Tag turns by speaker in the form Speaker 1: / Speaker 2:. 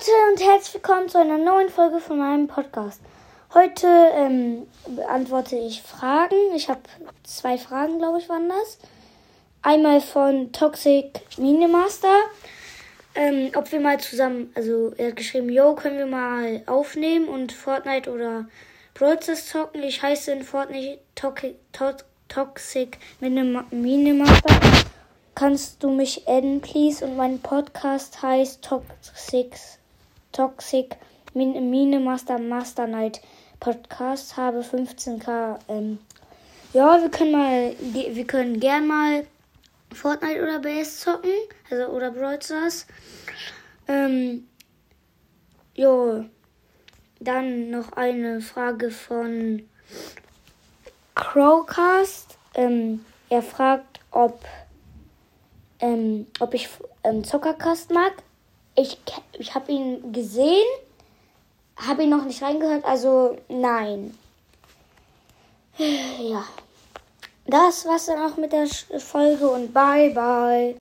Speaker 1: Leute und herzlich willkommen zu einer neuen Folge von meinem Podcast. Heute ähm, beantworte ich Fragen. Ich habe zwei Fragen, glaube ich, waren das. Einmal von Toxic Minimaster. Ähm, ob wir mal zusammen, also er hat geschrieben, yo, können wir mal aufnehmen und Fortnite oder Brawl zocken. Ich heiße in Fortnite Toxic, Toxic Minimaster kannst du mich adden, please? Und mein Podcast heißt Toxic, Toxic Mine Master Master Night Podcast. Habe 15k. Ähm, ja, wir können mal, wir können gern mal Fortnite oder BS zocken, also oder Brawl Stars. Ähm, jo, dann noch eine Frage von Crowcast. Ähm, er fragt, ob ähm, ob ich ähm, Zuckerkast mag. Ich, ich habe ihn gesehen, habe ihn noch nicht reingehört, also nein. Ja. Das war's dann auch mit der Folge und bye bye.